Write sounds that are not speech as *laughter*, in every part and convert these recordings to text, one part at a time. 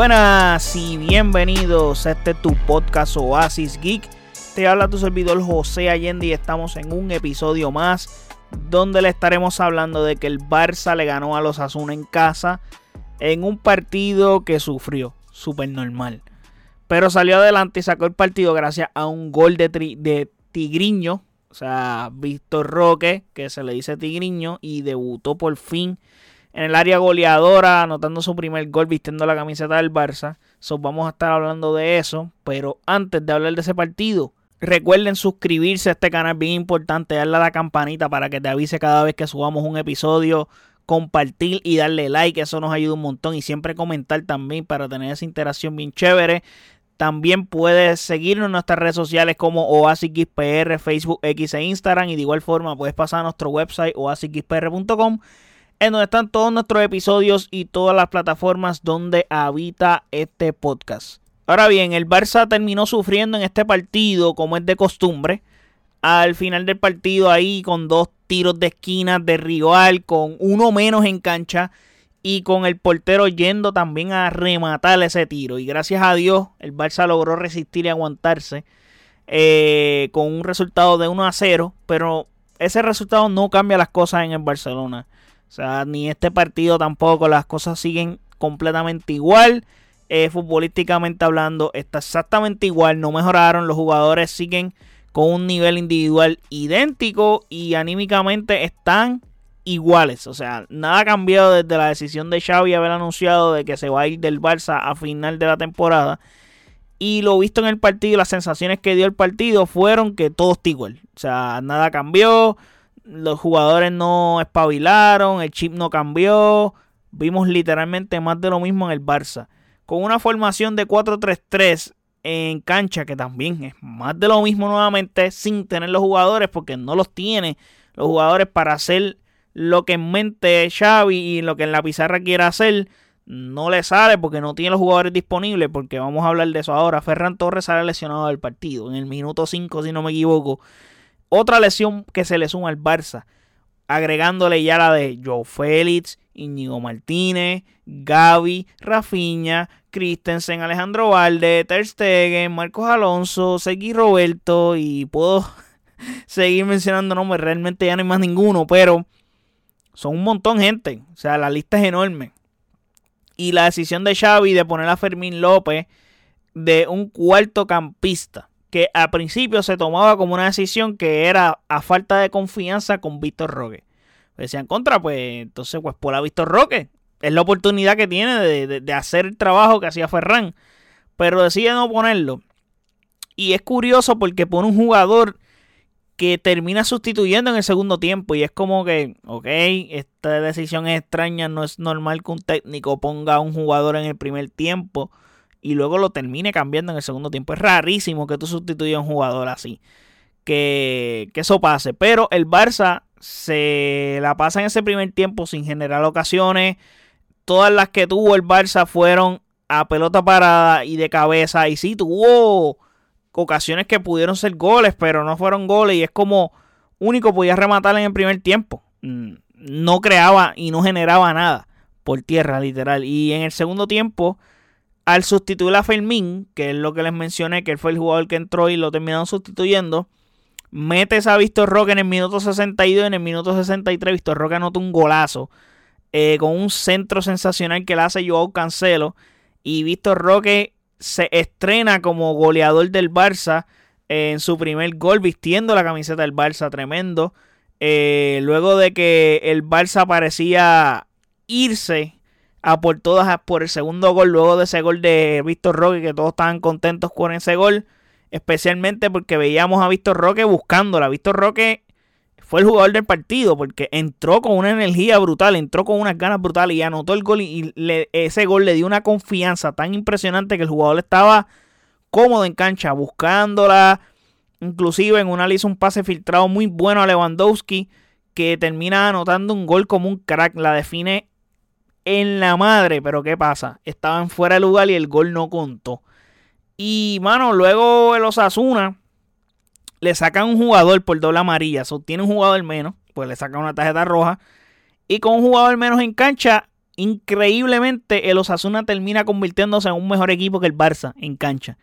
Buenas y bienvenidos a este tu podcast Oasis Geek. Te habla tu servidor José Allende y estamos en un episodio más donde le estaremos hablando de que el Barça le ganó a los Asuna en casa en un partido que sufrió, súper normal. Pero salió adelante y sacó el partido gracias a un gol de, de Tigriño, o sea, Víctor Roque, que se le dice Tigriño, y debutó por fin en el área goleadora, anotando su primer gol vistiendo la camiseta del Barça. So, vamos a estar hablando de eso. Pero antes de hablar de ese partido, recuerden suscribirse a este canal, bien importante, darle a la campanita para que te avise cada vez que subamos un episodio. Compartir y darle like, eso nos ayuda un montón. Y siempre comentar también para tener esa interacción bien chévere. También puedes seguirnos en nuestras redes sociales como OasisXPR, Facebook, X e Instagram. Y de igual forma puedes pasar a nuestro website oasisxpr.com en donde están todos nuestros episodios y todas las plataformas donde habita este podcast. Ahora bien, el Barça terminó sufriendo en este partido como es de costumbre. Al final del partido ahí con dos tiros de esquina de rival, con uno menos en cancha y con el portero yendo también a rematar ese tiro. Y gracias a Dios el Barça logró resistir y aguantarse eh, con un resultado de 1 a 0, pero ese resultado no cambia las cosas en el Barcelona. O sea, ni este partido tampoco, las cosas siguen completamente igual. Eh, futbolísticamente hablando, está exactamente igual, no mejoraron, los jugadores siguen con un nivel individual idéntico y anímicamente están iguales. O sea, nada ha cambiado desde la decisión de Xavi haber anunciado de que se va a ir del Barça a final de la temporada. Y lo visto en el partido, las sensaciones que dio el partido fueron que todo está igual. O sea, nada cambió los jugadores no espabilaron, el chip no cambió. Vimos literalmente más de lo mismo en el Barça. Con una formación de 4-3-3 en cancha, que también es más de lo mismo nuevamente, sin tener los jugadores, porque no los tiene los jugadores para hacer lo que en mente Xavi y lo que en la pizarra quiere hacer. No le sale porque no tiene los jugadores disponibles, porque vamos a hablar de eso ahora. Ferran Torres sale lesionado del partido en el minuto 5, si no me equivoco. Otra lesión que se le suma al Barça, agregándole ya la de Joe Félix, Íñigo Martínez, Gaby, Rafinha, Christensen, Alejandro Valde, Ter Stegen, Marcos Alonso, Segui Roberto y puedo *laughs* seguir mencionando nombres, realmente ya no hay más ninguno, pero son un montón gente, o sea, la lista es enorme. Y la decisión de Xavi de poner a Fermín López de un cuarto campista que a principio se tomaba como una decisión que era a falta de confianza con Víctor Roque. Decían contra, pues entonces pues por a Víctor Roque. Es la oportunidad que tiene de, hacer el trabajo que hacía Ferran. Pero decide no ponerlo. Y es curioso porque pone un jugador que termina sustituyendo en el segundo tiempo. Y es como que, ok, esta decisión es extraña. No es normal que un técnico ponga a un jugador en el primer tiempo y luego lo termine cambiando en el segundo tiempo. Es rarísimo que tú sustituyas a un jugador así. Que, que eso pase. Pero el Barça se la pasa en ese primer tiempo sin generar ocasiones. Todas las que tuvo el Barça fueron a pelota parada y de cabeza. Y sí, tuvo ocasiones que pudieron ser goles, pero no fueron goles. Y es como único podía rematar en el primer tiempo. Mm, no creaba y no generaba nada por tierra, literal. Y en el segundo tiempo al sustituir a Fermín, que es lo que les mencioné, que él fue el jugador que entró y lo terminaron sustituyendo, metes a Víctor Roque en el minuto 62 y en el minuto 63 Víctor Roque anota un golazo eh, con un centro sensacional que le hace Joao Cancelo y Víctor Roque se estrena como goleador del Barça en su primer gol vistiendo la camiseta del Barça, tremendo. Eh, luego de que el Barça parecía irse a por todas por el segundo gol, luego de ese gol de Víctor Roque, que todos estaban contentos con ese gol, especialmente porque veíamos a Víctor Roque buscándola. Víctor Roque fue el jugador del partido porque entró con una energía brutal, entró con unas ganas brutales y anotó el gol y ese gol le dio una confianza tan impresionante que el jugador estaba cómodo en cancha, buscándola. Inclusive en una le hizo un pase filtrado muy bueno a Lewandowski que termina anotando un gol como un crack. La define en la madre, pero ¿qué pasa? Estaban fuera de lugar y el gol no contó. Y, mano, luego el Osasuna le sacan un jugador por doble amarilla. So, tiene un jugador menos, pues le sacan una tarjeta roja. Y con un jugador menos en cancha, increíblemente el Osasuna termina convirtiéndose en un mejor equipo que el Barça en cancha.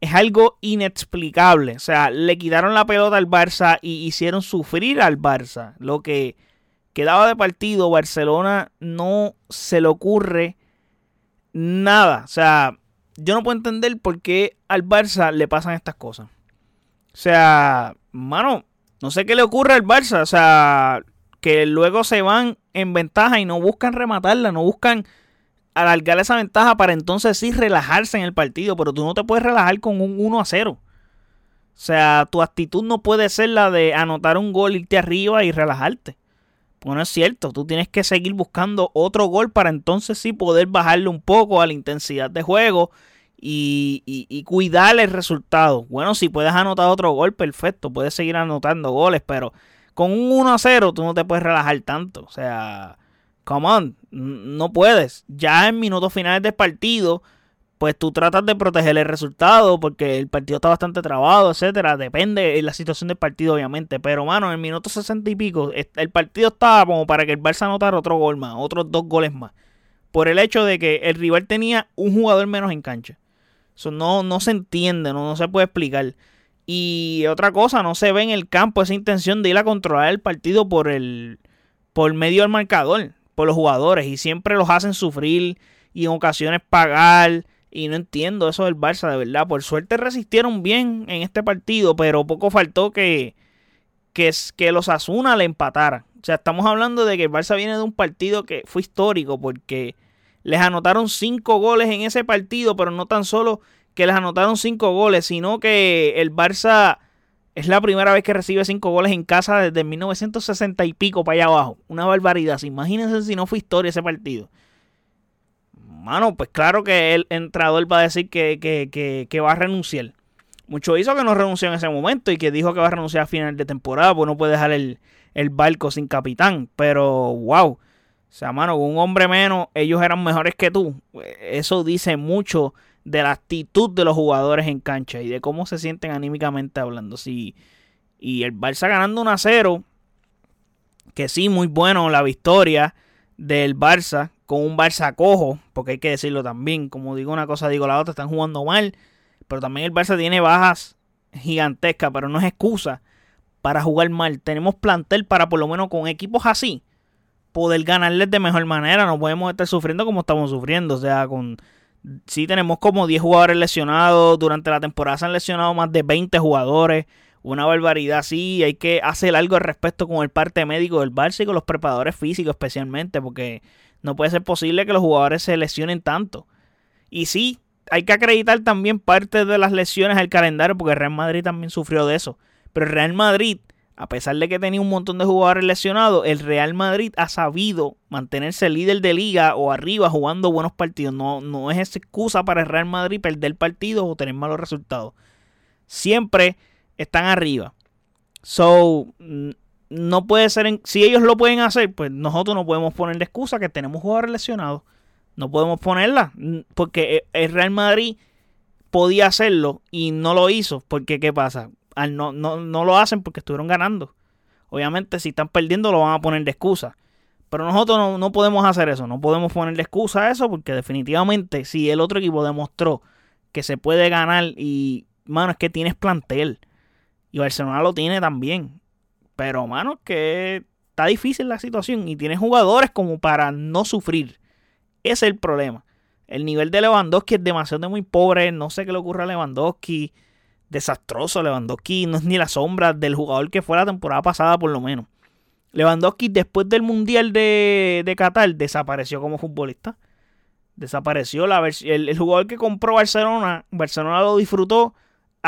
Es algo inexplicable. O sea, le quitaron la pelota al Barça y hicieron sufrir al Barça. Lo que quedaba de partido, Barcelona no se le ocurre nada. O sea, yo no puedo entender por qué al Barça le pasan estas cosas. O sea, mano, no sé qué le ocurre al Barça. O sea, que luego se van en ventaja y no buscan rematarla, no buscan alargar esa ventaja para entonces sí relajarse en el partido. Pero tú no te puedes relajar con un 1 a 0. O sea, tu actitud no puede ser la de anotar un gol, irte arriba y relajarte. Pues no es cierto, tú tienes que seguir buscando otro gol para entonces sí poder bajarle un poco a la intensidad de juego y, y, cuidar el resultado. Bueno, si puedes anotar otro gol, perfecto, puedes seguir anotando goles, pero con un 1 a 0 tú no te puedes relajar tanto. O sea, come on, no puedes. Ya en minutos finales del partido, pues tú tratas de proteger el resultado porque el partido está bastante trabado, etcétera. Depende de la situación del partido, obviamente. Pero, mano, en el minuto sesenta y pico, el partido estaba como para que el Barça anotara otro gol más, otros dos goles más. Por el hecho de que el rival tenía un jugador menos en cancha. Eso no, no se entiende, no, no se puede explicar. Y otra cosa, no se ve en el campo esa intención de ir a controlar el partido por el por medio del marcador, por los jugadores. Y siempre los hacen sufrir y en ocasiones pagar y no entiendo eso del Barça, de verdad. Por suerte resistieron bien en este partido, pero poco faltó que, que, que los Asuna le empataran. O sea, estamos hablando de que el Barça viene de un partido que fue histórico porque les anotaron cinco goles en ese partido, pero no tan solo que les anotaron cinco goles, sino que el Barça es la primera vez que recibe cinco goles en casa desde 1960 y pico para allá abajo. Una barbaridad. Imagínense si no fue historia ese partido mano, pues claro que el entrador va a decir que, va a renunciar. Mucho hizo que no renunció en ese momento y que dijo que va a renunciar a final de temporada, pues no puede dejar el, barco sin capitán. Pero, wow. O sea, mano, con un hombre menos, ellos eran mejores que tú. Eso dice mucho de la actitud de los jugadores en cancha y de cómo se sienten anímicamente hablando. Sí, y el Barça ganando 1 a 0, que sí, muy bueno la victoria del Barça, con un Barça cojo, porque hay que decirlo también, como digo una cosa, digo la otra, están jugando mal, pero también el Barça tiene bajas gigantescas, pero no es excusa para jugar mal. Tenemos plantel para por lo menos con equipos así poder ganarles de mejor manera, no podemos estar sufriendo como estamos sufriendo, o sea, con sí tenemos como 10 jugadores lesionados, durante la temporada se han lesionado más de 20 jugadores, una barbaridad, sí, hay que hacer algo al respecto con el parte médico del Barça y con los preparadores físicos especialmente, porque no puede ser posible que los jugadores se lesionen tanto. Y sí, hay que acreditar también parte de las lesiones al calendario, porque Real Madrid también sufrió de eso. Pero el Real Madrid, a pesar de que tenía un montón de jugadores lesionados, el Real Madrid ha sabido mantenerse líder de liga o arriba jugando buenos partidos. No, no es excusa para el Real Madrid perder partidos o tener malos resultados. Siempre están arriba. So, no puede ser, si ellos lo pueden hacer, pues nosotros no podemos poner de excusa que tenemos jugadores lesionados. No podemos ponerla, porque e, el Real Madrid podía hacerlo y no lo hizo, porque ¿qué pasa? Al no, no, no lo hacen porque estuvieron ganando. Obviamente si están perdiendo lo van a poner de excusa. Pero nosotros no, no podemos hacer eso, no podemos poner de excusa a eso porque definitivamente si el otro equipo demostró que se puede ganar y, mano, es que tienes plantel. Y Barcelona lo tiene también. Pero, mano, que está difícil la situación y tiene jugadores como para no sufrir. Ese es el problema. El nivel de Lewandowski es demasiado muy pobre. No sé qué le ocurre a Lewandowski. Desastroso Lewandowski. No es ni la sombra del jugador que fue la temporada pasada, por lo menos. Lewandowski, después del Mundial de, de Qatar, desapareció como futbolista. Desapareció la el, el jugador que compró Barcelona. Barcelona lo disfrutó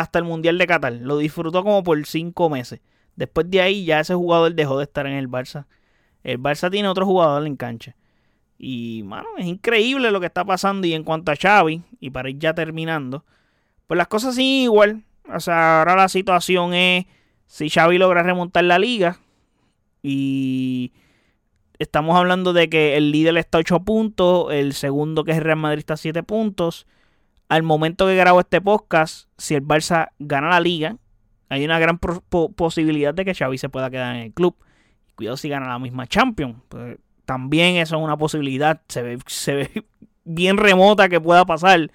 hasta el Mundial de Qatar. Lo disfrutó como por cinco meses. Después de ahí ya ese jugador dejó de estar en el Barça. El Barça tiene otro jugador en cancha. Y, mano, es increíble lo que está pasando. Y en cuanto a Xavi, y para ir ya terminando, pues las cosas siguen igual. O sea, ahora la situación es si Xavi logra remontar la liga. Y estamos hablando de que el líder está a 8 puntos, el segundo que es Real Madrid está a 7 puntos al momento que grabo este podcast, si el Barça gana la liga, hay una gran posibilidad de que Xavi se pueda quedar en el club. Cuidado si gana la misma Champions. Pues, también eso es una posibilidad. Se ve, se ve *laughs* bien remota que pueda pasar.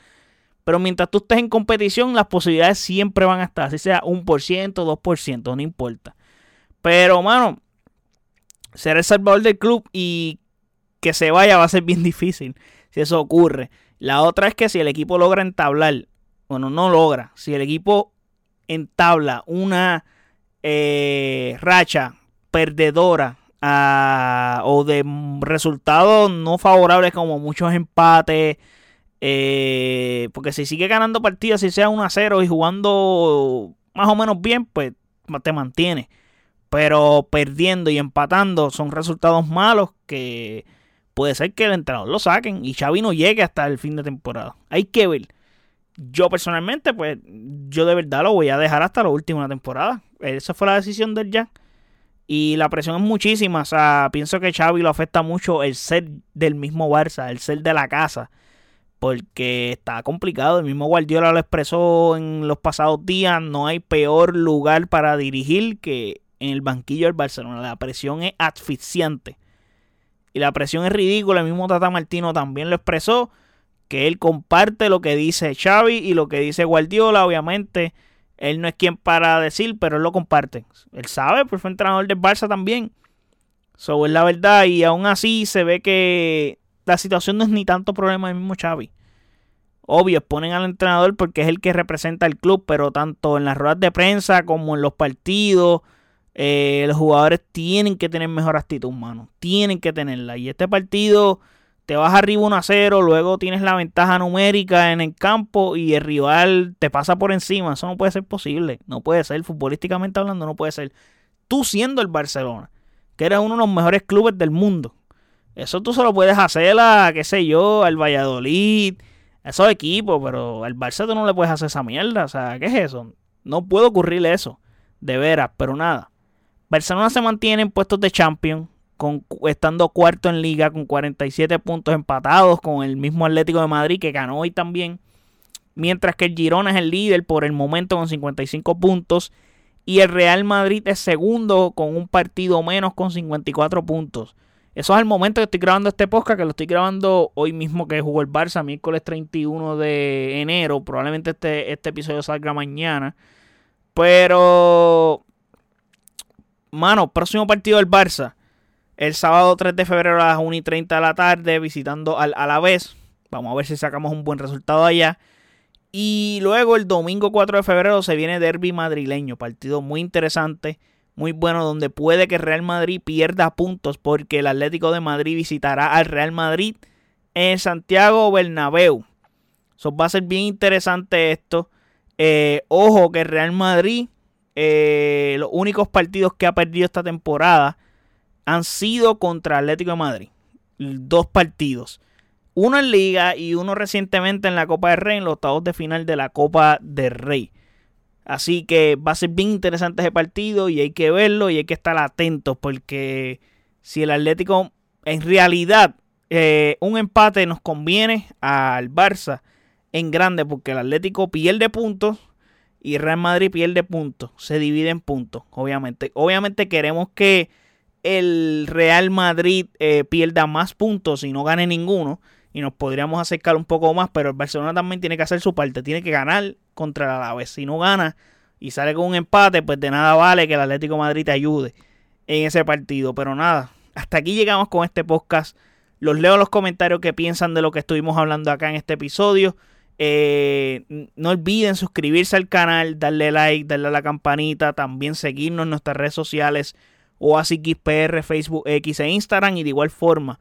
Pero mientras tú estés en competición, las posibilidades siempre van a estar. Si sea 1%, 2%, no importa. Pero, mano, ser el salvador del club y que se vaya va a ser bien *laughs* difícil si eso ocurre. La otra es que si el equipo logra entablar, bueno, no logra, si el equipo entabla una eh, racha perdedora ah, o de resultados no favorables como muchos empates, eh, porque si sigue ganando partidas, si sea 1 a 0 y jugando más o menos bien, pues te mantiene. Pero perdiendo y empatando son resultados malos que puede ser que el entrenador lo saquen y Xavi no llegue hasta el fin de temporada. Hay que ver. Yo personalmente, pues, yo de verdad lo voy a dejar hasta la última temporada. Esa fue la decisión del ya. Y la presión es muchísima. O sea, pienso que Xavi lo afecta mucho el ser del mismo Barça, el ser de la casa. Porque está complicado. El mismo Guardiola lo expresó en los pasados días. No hay peor lugar para dirigir que en el banquillo del Barcelona. La presión es asfixiante. Y la presión es ridícula. El mismo Tata Martino también lo expresó. Que él comparte lo que dice Xavi y lo que dice Guardiola. Obviamente, él no es quien para decir, pero él lo comparte. Él sabe, pues fue entrenador del Barça también. Eso es la verdad. Y aún así se ve que la situación no es ni tanto problema del mismo Xavi. Obvio, ponen al entrenador porque es el que representa al club, pero tanto en las ruedas de prensa como en los partidos eh, los jugadores tienen que tener mejor actitud, mano. Tienen que tenerla. Y este partido te vas arriba 1 a 0, luego tienes la ventaja numérica en el campo y el rival te pasa por encima. Eso no puede ser posible. No puede ser, futbolísticamente hablando, no puede ser. Tú siendo el Barcelona, que eres uno de los mejores clubes del mundo. Eso tú solo puedes hacer a, qué sé yo, al Valladolid, a esos equipos, pero al Barça tú no le puedes hacer esa mierda. O sea, ¿qué es eso? No puede ocurrirle eso. De veras, pero nada. Barcelona se mantiene en puestos de champion, con, estando cuarto en liga con 47 puntos empatados con el mismo Atlético de Madrid que ganó hoy también. Mientras que el Girona es el líder por el momento con 55 puntos. Y el Real Madrid es segundo con un partido menos con 54 puntos. Eso es el momento que estoy grabando este podcast, que lo estoy grabando hoy mismo que jugó el Barça, miércoles 31 de enero. Probablemente este, este episodio salga mañana. Pero mano, próximo partido del Barça. El sábado 3 de febrero a las 1 y 30 de la tarde, visitando al Alavés. Vamos a ver si sacamos un buen resultado allá. Y luego el domingo 4 de febrero se viene Derby madrileño. Partido muy interesante, muy bueno, donde puede que Real Madrid pierda puntos porque el Atlético de Madrid visitará al Real Madrid en Santiago Bernabéu. Eso va a ser bien interesante esto. Eh, ojo que Real Madrid eh, los únicos partidos que ha perdido esta temporada han sido contra Atlético de Madrid. Dos partidos. Uno en Liga y uno recientemente en la Copa del Rey, en los octavos de final de la Copa del Rey. Así que va a ser bien interesante ese partido y hay que verlo y hay que estar atentos porque si el Atlético en realidad eh, un empate nos conviene al Barça en grande porque el Atlético pierde puntos y Real Madrid pierde puntos, se divide en puntos, obviamente. Obviamente queremos que el Real Madrid eh, pierda más puntos y no gane ninguno y nos podríamos acercar un poco más, pero el Barcelona también tiene que hacer su parte, tiene que ganar contra el Alavés. Si no gana y sale con un empate, pues de nada vale que el Atlético Madrid te ayude en ese partido, pero nada, hasta aquí llegamos con este podcast. Los leo los comentarios que piensan de lo que estuvimos hablando acá en este episodio. Eh, no olviden suscribirse al canal, darle like, darle a la campanita, también seguirnos en nuestras redes sociales OASIXPR, Facebook, X e Instagram y de igual forma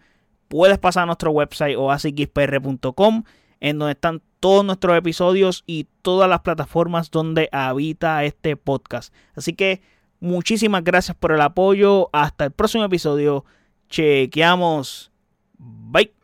puedes pasar a nuestro website oasixpr.com en donde están todos nuestros episodios y todas las plataformas donde habita este podcast. Así que muchísimas gracias por el apoyo. Hasta el próximo episodio. Chequeamos. Bye.